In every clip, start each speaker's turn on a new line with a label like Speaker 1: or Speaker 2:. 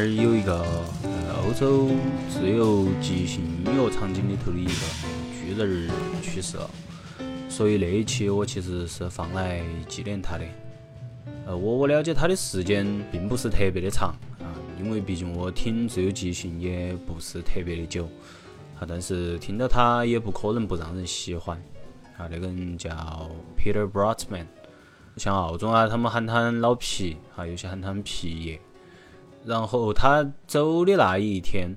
Speaker 1: 前几天有一个呃欧洲自由即兴音乐场景里头的一个巨人儿去世了，所以那一期我其实是放来纪念他的。呃，我我了解他的时间并不是特别的长啊，因为毕竟我听自由即兴也不是特别的久啊，但是听到他也不可能不让人喜欢啊。那个人叫 Peter Brotman，像澳洲啊，他们喊他老皮啊，有些喊他皮爷。然后他走的那一天，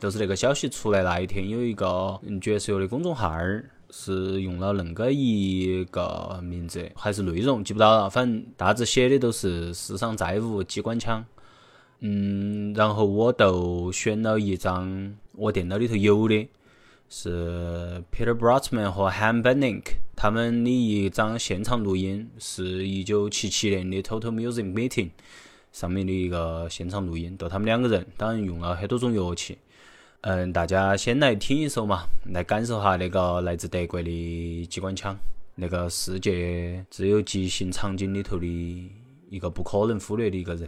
Speaker 1: 就是那个消息出来那一天，有一个爵士乐的公众号儿是用了恁个一个名字，还是内容记不到了，反正大致写的都是世上再无机关枪。嗯，然后我就选了一张我电脑里头有的，是 Peter Brotman 和 Han Benink 他们的一张现场录音，是一九七七年的 Total Music Meeting。上面的一个现场录音，就他们两个人，当然用了很多种乐器。嗯，大家先来听一首嘛，来感受下那个来自德国的机关枪，那个世界只有即兴场景里头的一个不可能忽略的一个人。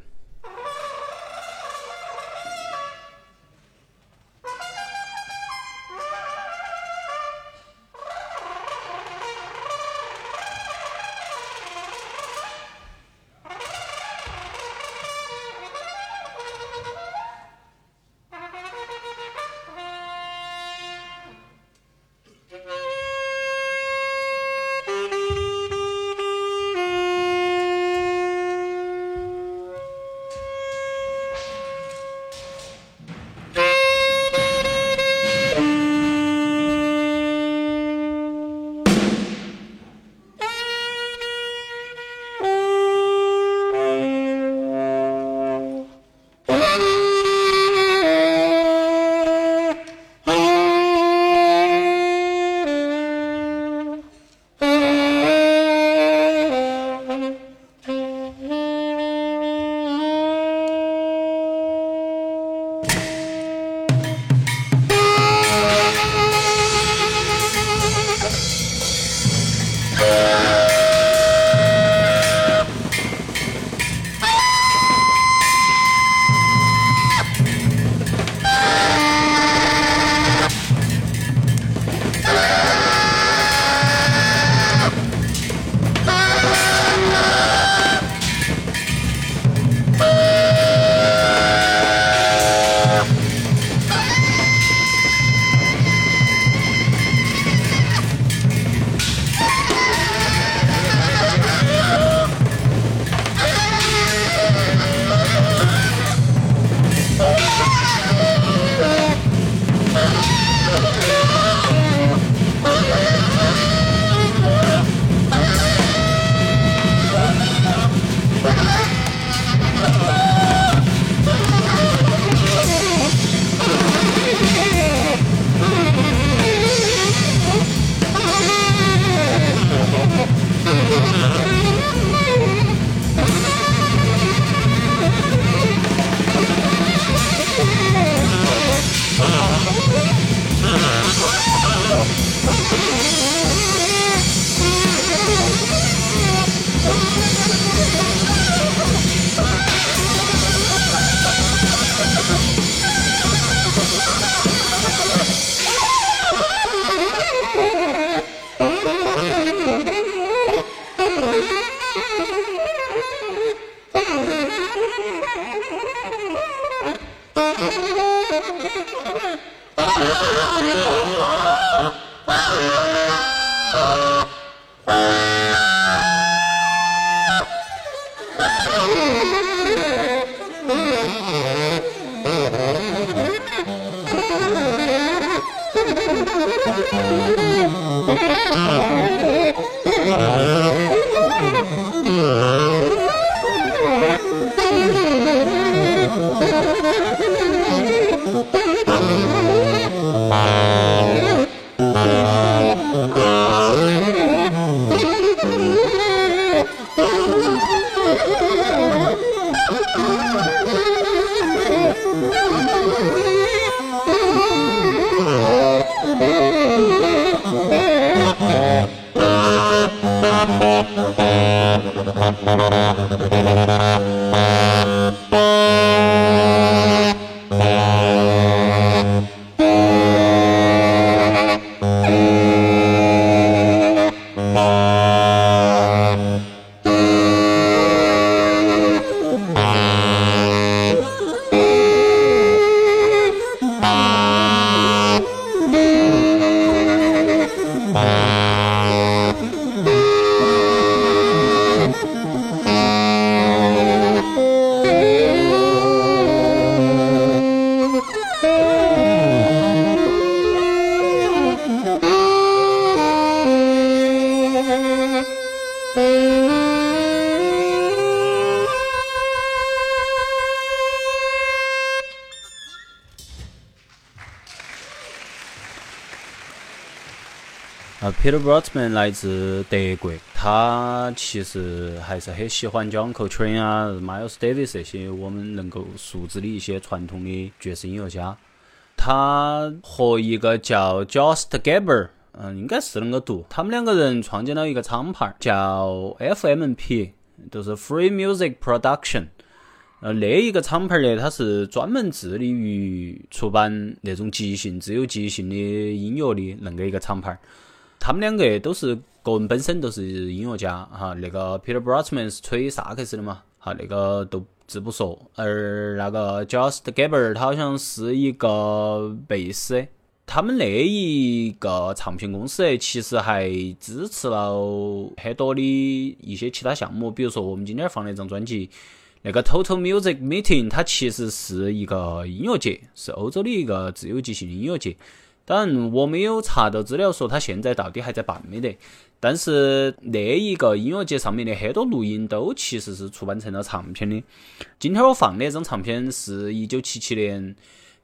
Speaker 1: Thank you. 啊，Peter b r o t m a n 来自德国，他其实还是很喜欢 John Coltrane 啊、Miles Davis 这些我们能够熟知的一些传统的爵士音乐家。他和一个叫 Just Gaber，嗯，应该是啷个读？他们两个人创建了一个厂牌，叫 FMP，就是 Free Music Production。呃，那一个厂牌呢，它是专门致力于出版那种即兴、自由即兴的音乐的恁个一个厂牌。他们两个都是个人本身都是音乐家哈，那个 Peter b r o t m a n 是吹萨克斯的嘛，哈那个都自不说，而那个 Just Gaber 他好像是一个贝斯，他们那一个唱片公司其实还支持了很多的一些其他项目，比如说我们今天放那张专辑，那个 Total Music Meeting 它其实是一个音乐节，是欧洲的一个自由即兴的音乐节。当然，我没有查到资料说他现在到底还在办没得。但是那一个音乐节上面的很多录音都其实是出版成了唱片的。今天我放的这张唱片是一九七七年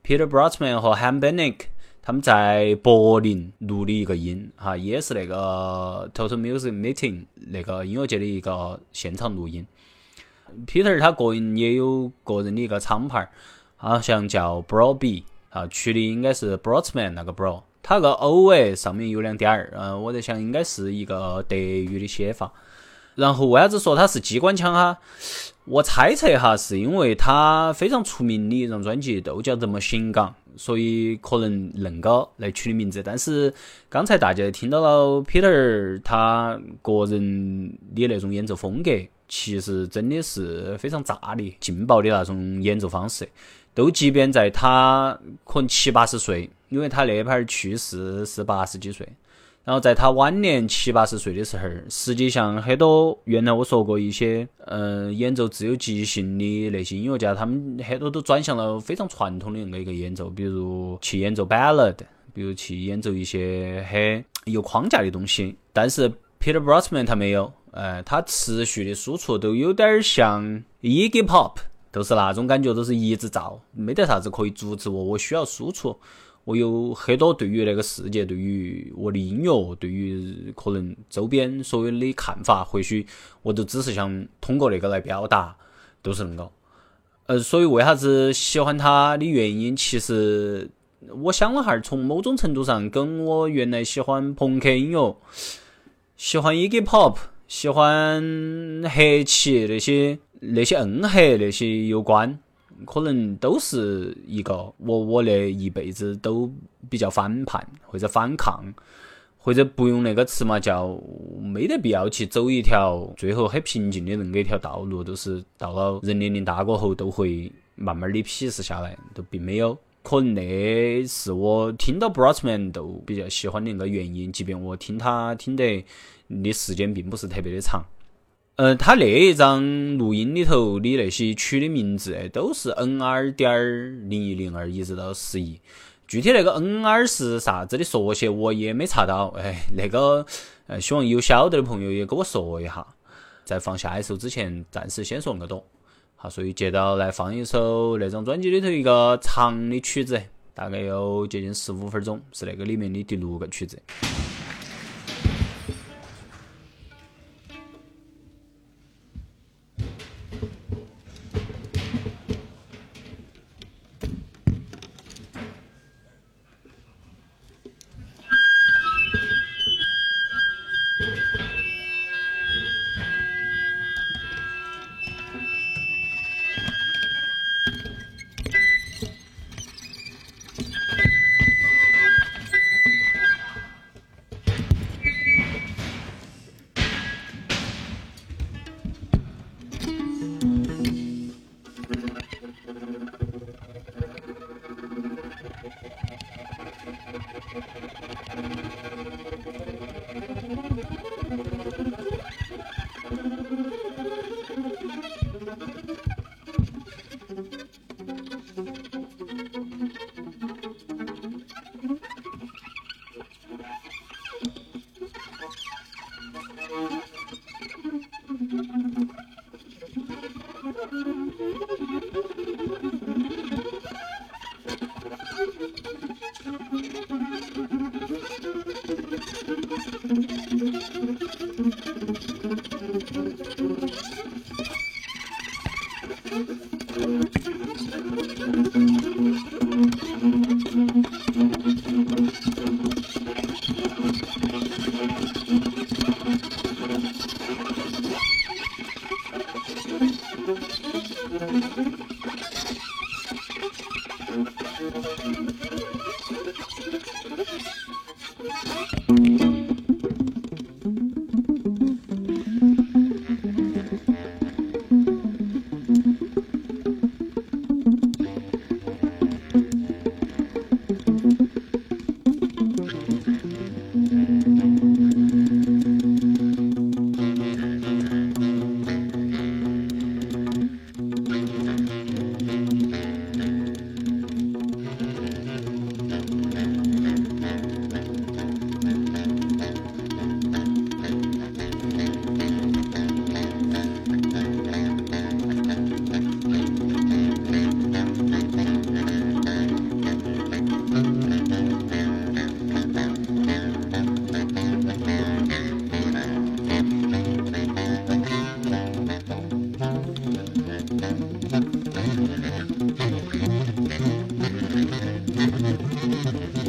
Speaker 1: Peter b r o t m a n 和 Han Benick 他们在柏林录的一个音，哈，也是那个 Total Music Meeting 那个音乐节的一个现场录音。Peter 他个人也有个人的一个厂牌，好像叫 Broby。啊，取的应该是 Brotman 那个 Bro，它个 O 哎上面有两点儿，嗯，我在想应该是一个德语的写法。然后为啥子说它是机关枪哈？我猜测哈，是因为它非常出名的一张专辑都叫这么行港，所以可能恁个来取的名字。但是刚才大家听到了 Peter 他个人的那种演奏风格，其实真的是非常炸裂、劲爆的那种演奏方式。都即便在他可能七八十岁，因为他那盘去世是八十几岁，然后在他晚年七八十岁的时候，实际上很多原来我说过一些，嗯，演奏自由即兴的那些音乐家，他们很多都转向了非常传统的那个一个演奏，比如去演奏 ballad，比如去演奏一些很有框架的东西。但是 Peter b r o t m a n 他没有，呃，他持续的输出都有点像 Iggy Pop。都是那种感觉，都是一直造，没得啥子可以阻止我。我需要输出，我有很多对于那个世界、对于我的音乐、对于可能周边所有的看法，或许我都只是想通过那个来表达，都是恁个。呃，所以为啥子喜欢他的原因，其实我想了哈，从某种程度上跟我原来喜欢朋克音乐、喜欢 Iggy Pop、喜欢黑旗那些。那些恩黑那些有关，可能都是一个我我那一辈子都比较反叛或者反抗，或者不用那个词嘛，叫没得必要去走一条最后很平静的恁个一条道路，都是到了人年龄大过后都会慢慢的鄙视下来，都并没有。可能那是我听到 Brotman 都比较喜欢的那个原因，即便我听他听得的时间并不是特别的长。呃，他那一张录音里头的那些曲的名字，都是 NR 点零一零二一直到十一。具体那个 NR 是啥子的缩写，我也没查到。哎，那个，呃，希望有晓得的朋友也跟我说一下。在放下一首之前，暂时先说那么多。好，所以接着来放一首那张专辑里头一个长的曲子，大概有接近十五分钟，是那个里面的第六个曲子。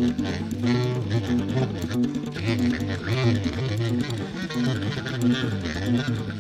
Speaker 1: Thank you.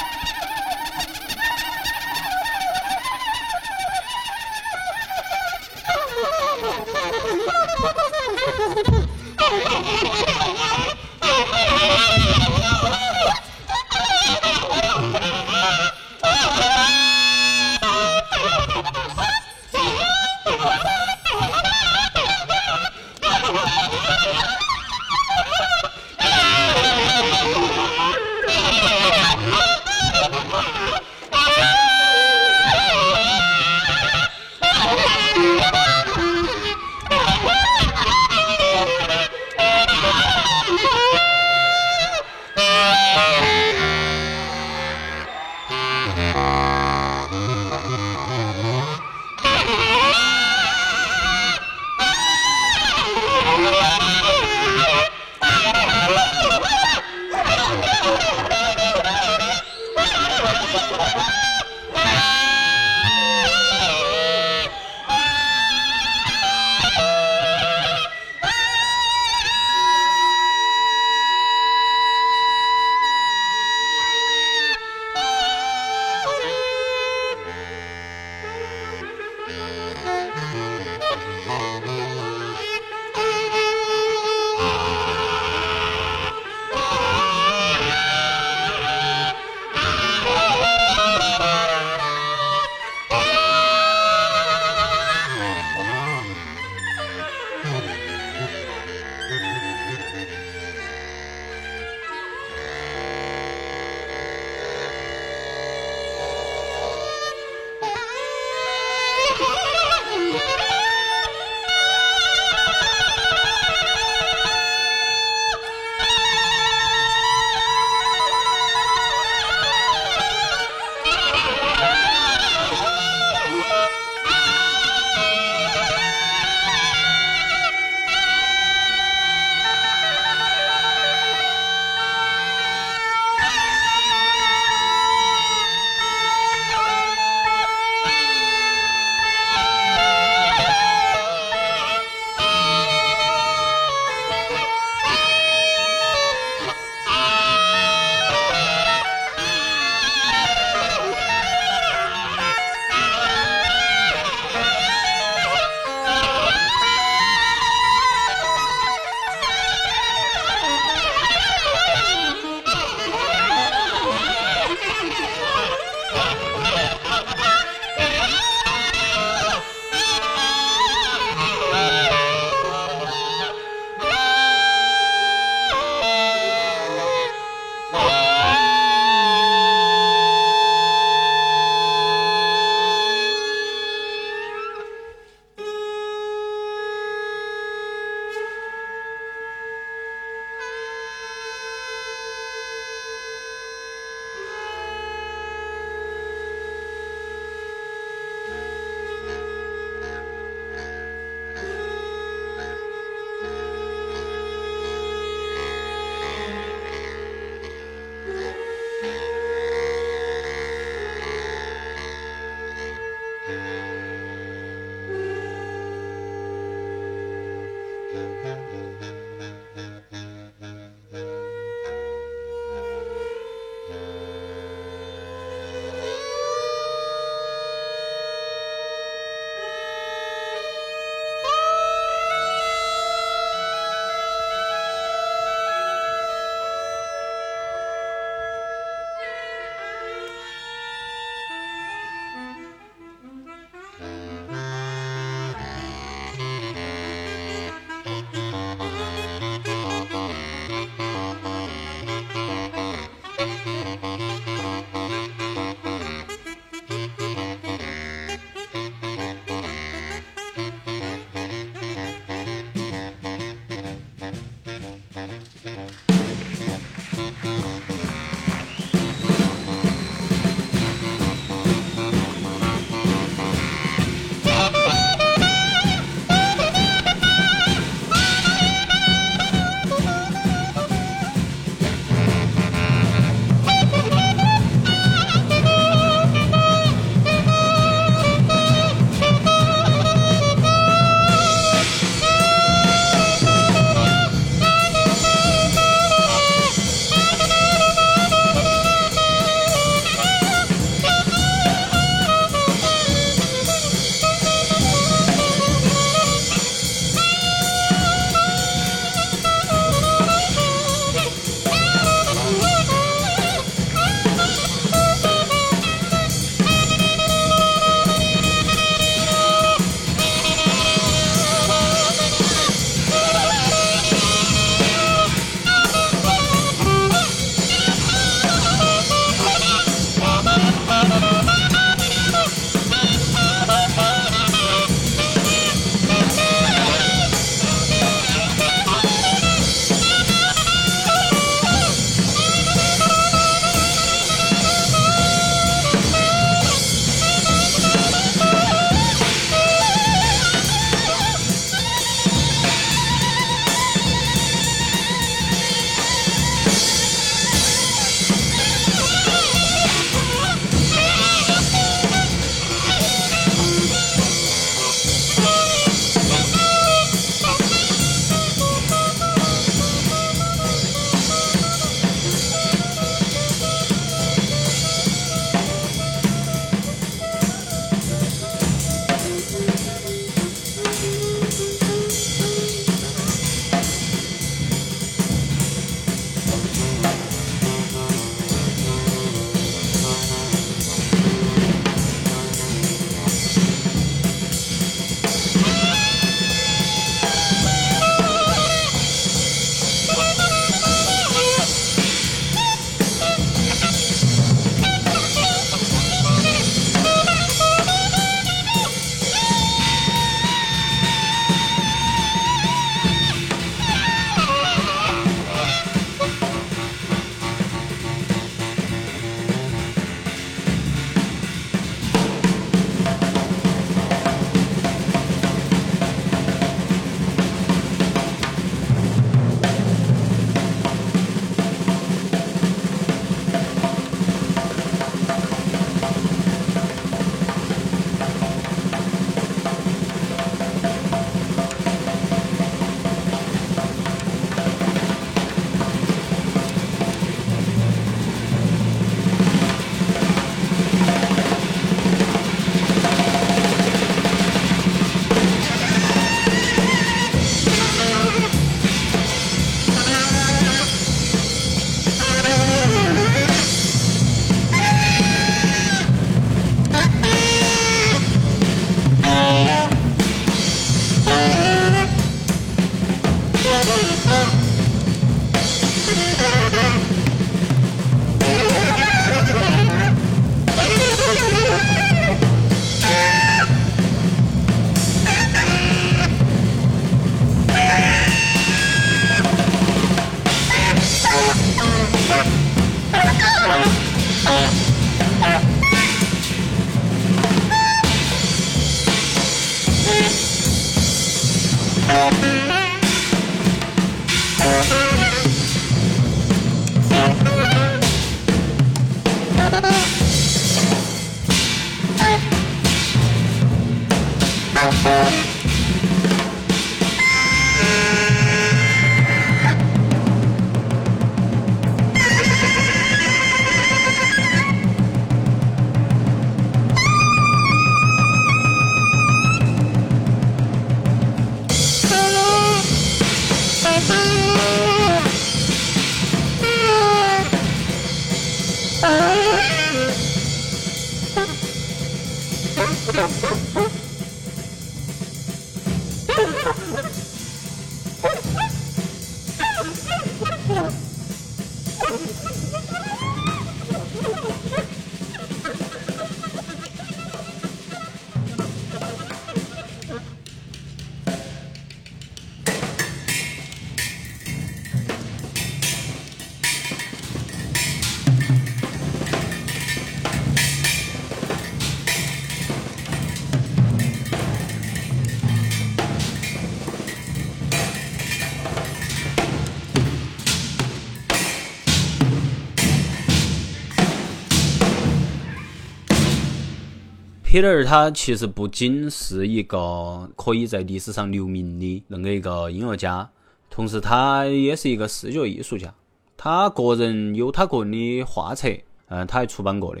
Speaker 1: 皮特尔他其实不仅是一个可以在历史上留名的那个一个音乐家，同时他也是一个视觉艺术家。他个人有他个人的画册，嗯，他还出版过的。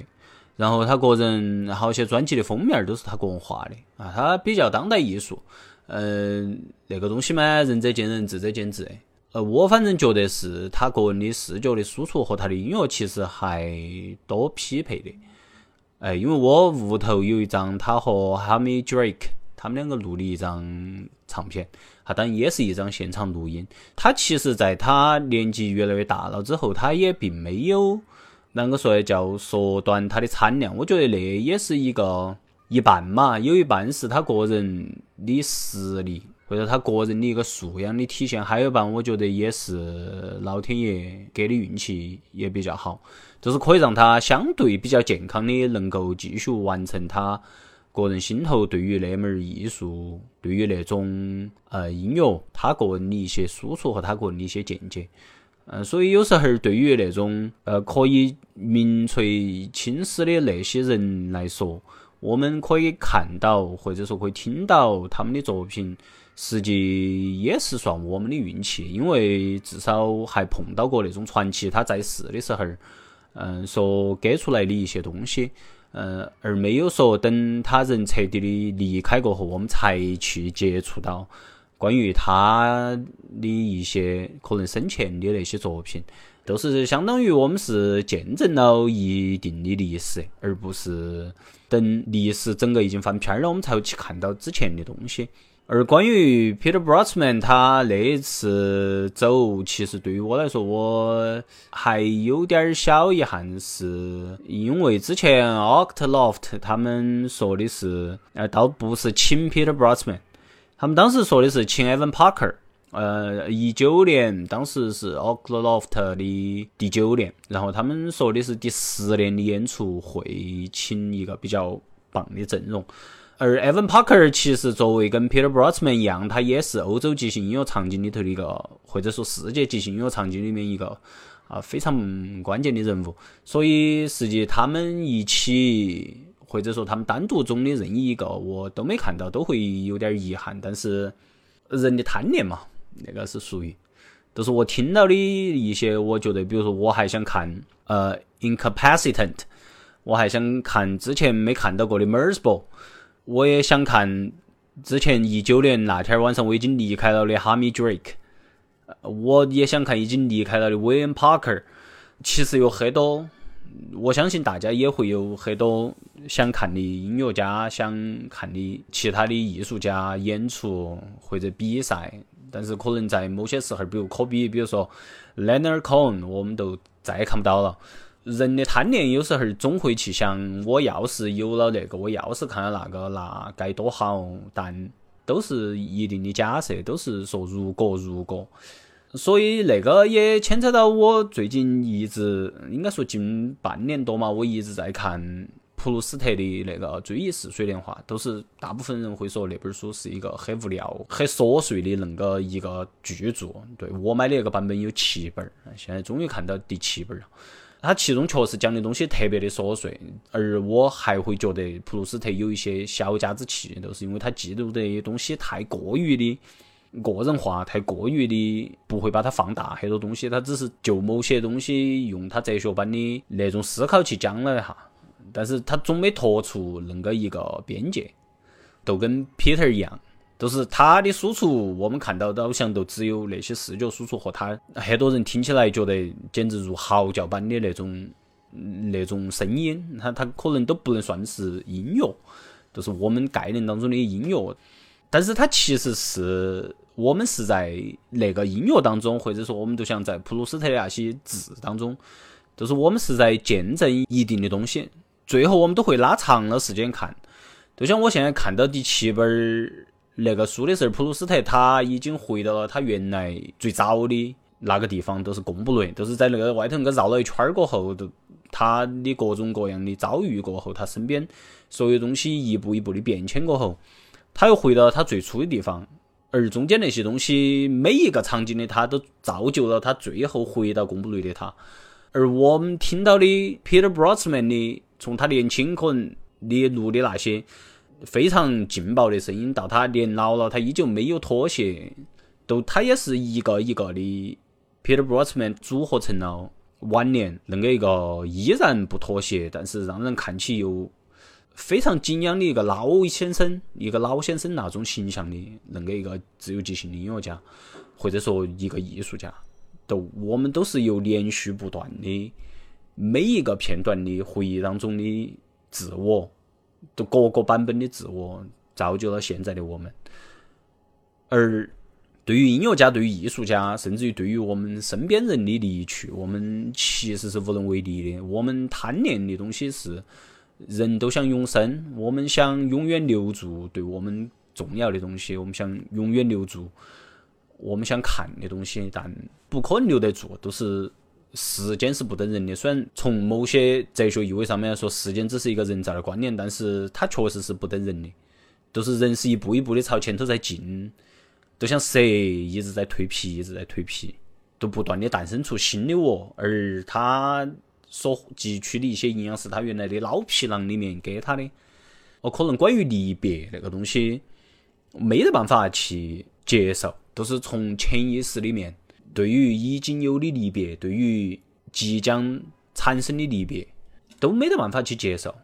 Speaker 1: 然后他个人好些专辑的封面都是他个人画的啊。他比较当代艺术，嗯，那个东西嘛，仁者见仁，智者见智。呃，我反正觉得是他个人的视觉的输出和他的音乐其实还多匹配的。哎，因为我屋头有一张他和哈米 Drake 他们两个录的一张唱片，他当然也是一张现场录音。他其实在他年纪越来越大了之后，他也并没有啷个说叫缩短他的产量。我觉得那也是一个一半嘛，有一半是他个人的实力或者他个人的一个素养的体现，还有一半我觉得也是老天爷给的运气也比较好。就是可以让他相对比较健康的，能够继续完成他个人心头对于那门艺术、对于那种呃音乐，他个人的一些输出和他个人的一些见解。嗯，所以有时候对于那种呃可以名垂青史的那些人来说，我们可以看到或者说可以听到他们的作品，实际也是算我们的运气，因为至少还碰到过那种传奇，他在世的时候。嗯，说给出来的一些东西，嗯，而没有说等他人彻底的离开过后，我们才去接触到关于他的一些可能生前的那些作品，都是相当于我们是见证了一定的历史，而不是等历史整个已经翻篇了，我们才会去看到之前的东西。而关于 Peter b r o s m a n 他那一次走，其实对于我来说，我还有点小遗憾，是因为之前 Octloft 他们说的是，呃，倒不是请 Peter b r o s m a n 他们当时说的是请 Evan Parker，呃，一九年当时是 Octloft 的第九年，然后他们说的是第十年的演出会请一个比较棒的阵容。而 Evan Parker 其实作为跟 Peter b r o s m a n 一样，他也是欧洲即兴音乐场景里头的一个，或者说世界即兴音乐场景里面一个啊非常关键的人物。所以实际他们一起，或者说他们单独中的任意一个，我都没看到，都会有点遗憾。但是人的贪念嘛，那个是属于，都是我听到的一些，我觉得，比如说我还想看呃 Incapacitant，我还想看之前没看到过的 Merzbow。我也想看之前一九年那天晚上我已经离开了的哈米 Drake，我也想看已经离开了的 William Parker。其实有很多，我相信大家也会有很多想看的音乐家、想看的其他的艺术家演出或者比赛，但是可能在某些时候，比如科比，比如说 Leonard Cohen，我们都再也看不到了。人的贪念有时候总会去想，我要是有了那个，我要是看到那个，那该多好。但都是一定的假设，都是说如果如果。所以那个也牵扯到我最近一直，应该说近半年多嘛，我一直在看普鲁斯特的那个《追忆似水年华》，都是大部分人会说那本书是一个很无聊、很琐碎的那个一个巨著。对我买的那个版本有七本，现在终于看到第七本了。它其中确实讲的东西特别的琐碎，而我还会觉得普鲁斯特有一些小家子气，都是因为他记录的东西太过于的个人化，太过于的不会把它放大，很多东西他只是就某些东西用他哲学般的那种思考去讲了一下，但是他总没脱出恁个一个边界，都跟 Peter 一样。就是他的输出，我们看到的好像都只有那些视觉输出和他很多人听起来觉得简直如嚎叫般的那种那种声音，他他可能都不能算是音乐，就是我们概念当中的音乐。但是它其实是我们是在那个音乐当中，或者说我们都像在普鲁斯特的那些字当中，都是我们是在见证一定的东西。最后我们都会拉长了时间看，就像我现在看到第七本儿。那个书的时候，普鲁斯特他已经回到了他原来最早的那个地方，都是贡布雷，都是在那个外头那个绕了一圈儿过后，都他的各种各样的遭遇过后，他身边所有东西一步一步的变迁过后，他又回到他最初的地方，而中间那些东西每一个场景的他都造就了他最后回到贡布雷的他，而我们听到的 Peter Brosman 的从他年轻可能的录的那些。非常劲爆的声音，到他年老了，他依旧没有妥协，都他也是一个一个的 Peter Brosman 组合成了晚年恁个一个依然不妥协，但是让人看起又非常敬仰的一个老先生，一个老先生那种形象的恁个一个自由即兴的音乐家，或者说一个艺术家，都我们都是由连续不断的每一个片段的回忆当中的自我。都各个版本的自我造就了现在的我们，而对于音乐家、对于艺术家，甚至于对于我们身边人的离去，我们其实是无能为力的。我们贪恋的东西是人都想永生，我们想永远留住对我们重要的东西，我们想永远留住我们想看的东西，但不可能留得住，都是。时间是不等人的，虽然从某些哲学意味上面来说，时间只是一个人造的观念，但是它确实是不等人的，都是人是一步一步的朝前头在进，就像蛇一直在蜕皮，一直在蜕皮，都不断的诞生出新的我，而他所汲取的一些营养是他原来的老皮囊里面给他的。哦可能关于离别那个东西，没得办法去接受，都是从潜意识里面。对于已经有的离别，对于即将产生的离别，都没得办法去接受。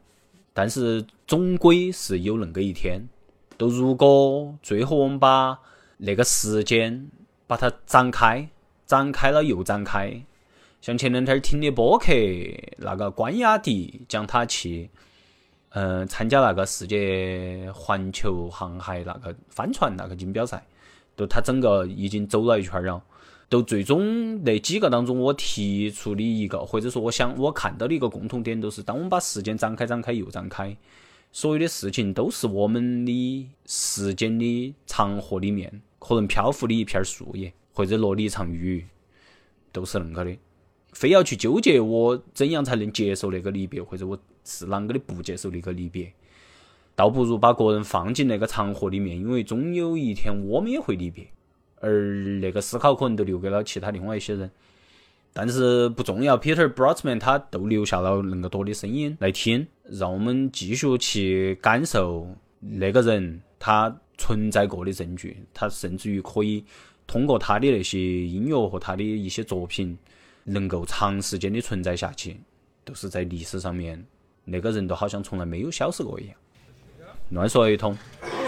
Speaker 1: 但是总归是有恁个一天。都如果最后我们把那个时间把它展开，展开了又展开，像前两天听的播客，那个关雅迪讲他去，嗯，参加那个世界环球航海那个帆船那个锦标赛，都他整个已经走了一圈了。都最终那几个当中，我提出的一个，或者说我想我看到的一个共同点，都是当我们把时间展开、展开又展开，所有的事情都是我们的时间的长河里面可能漂浮的一片树叶，或者落的一场雨，都是恁个的。非要去纠结我怎样才能接受那个离别，或者我是啷个的不接受那个离别，倒不如把个人放进那个长河里面，因为终有一天我们也会离别。而那个思考可能都留给了其他另外一些人，但是不重要。Peter Brosman 他都留下了那么多的声音来听，让我们继续去感受那个人他存在过的证据。他甚至于可以通过他的那些音乐和他的一些作品，能够长时间的存在下去，都是在历史上面，那个人都好像从来没有消失过一样。乱说一通，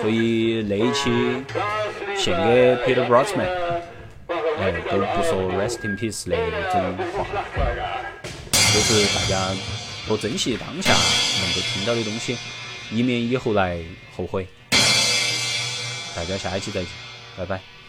Speaker 1: 所以那一期。献给 Peter Brosman，哎，都不说 resting piece 那种话，都是大家多珍惜当下能够听到的东西，以免以后来后悔。大家下一期再见，拜拜。